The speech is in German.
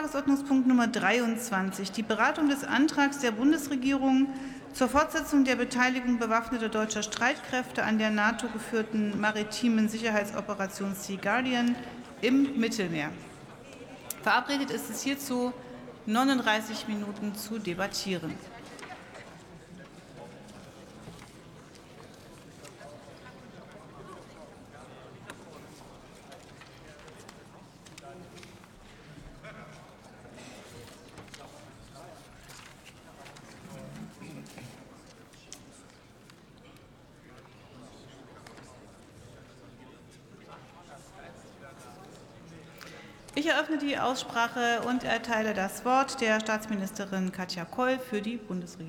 Tagesordnungspunkt Nummer 23, die Beratung des Antrags der Bundesregierung zur Fortsetzung der Beteiligung bewaffneter deutscher Streitkräfte an der NATO-geführten maritimen Sicherheitsoperation Sea Guardian im Mittelmeer. Verabredet ist es hierzu, 39 Minuten zu debattieren. Ich eröffne die Aussprache und erteile das Wort der Staatsministerin Katja Koll für die Bundesregierung.